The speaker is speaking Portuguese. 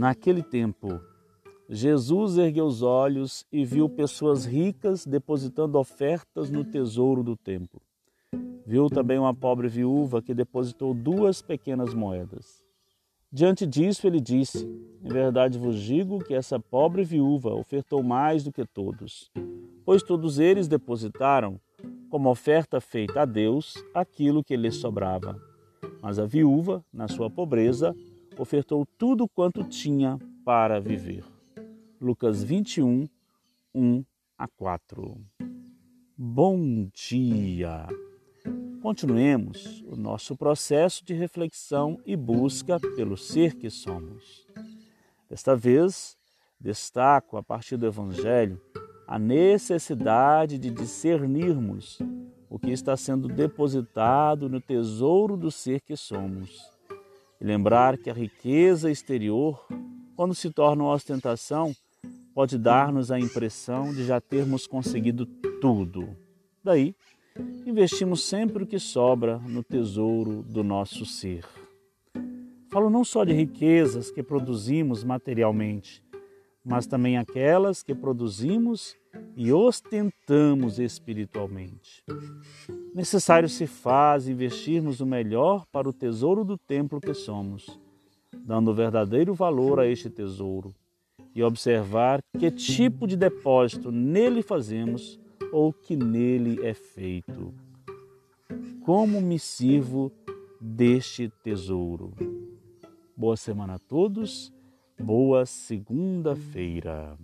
Naquele tempo, Jesus ergueu os olhos e viu pessoas ricas depositando ofertas no tesouro do templo. Viu também uma pobre viúva que depositou duas pequenas moedas. Diante disso, ele disse: Em verdade vos digo que essa pobre viúva ofertou mais do que todos, pois todos eles depositaram, como oferta feita a Deus, aquilo que lhes sobrava. Mas a viúva, na sua pobreza, ofertou tudo quanto tinha para viver. Lucas 21, 1 a 4. Bom dia! Continuemos o nosso processo de reflexão e busca pelo ser que somos. Desta vez, destaco a partir do Evangelho a necessidade de discernirmos o que está sendo depositado no tesouro do ser que somos. E lembrar que a riqueza exterior, quando se torna uma ostentação, pode dar-nos a impressão de já termos conseguido tudo. Daí, investimos sempre o que sobra no tesouro do nosso ser. Falo não só de riquezas que produzimos materialmente, mas também aquelas que produzimos e ostentamos espiritualmente. Necessário se faz investirmos o melhor para o tesouro do templo que somos, dando verdadeiro valor a este tesouro e observar que tipo de depósito nele fazemos ou que nele é feito. Como me sirvo deste tesouro? Boa semana a todos, boa segunda-feira.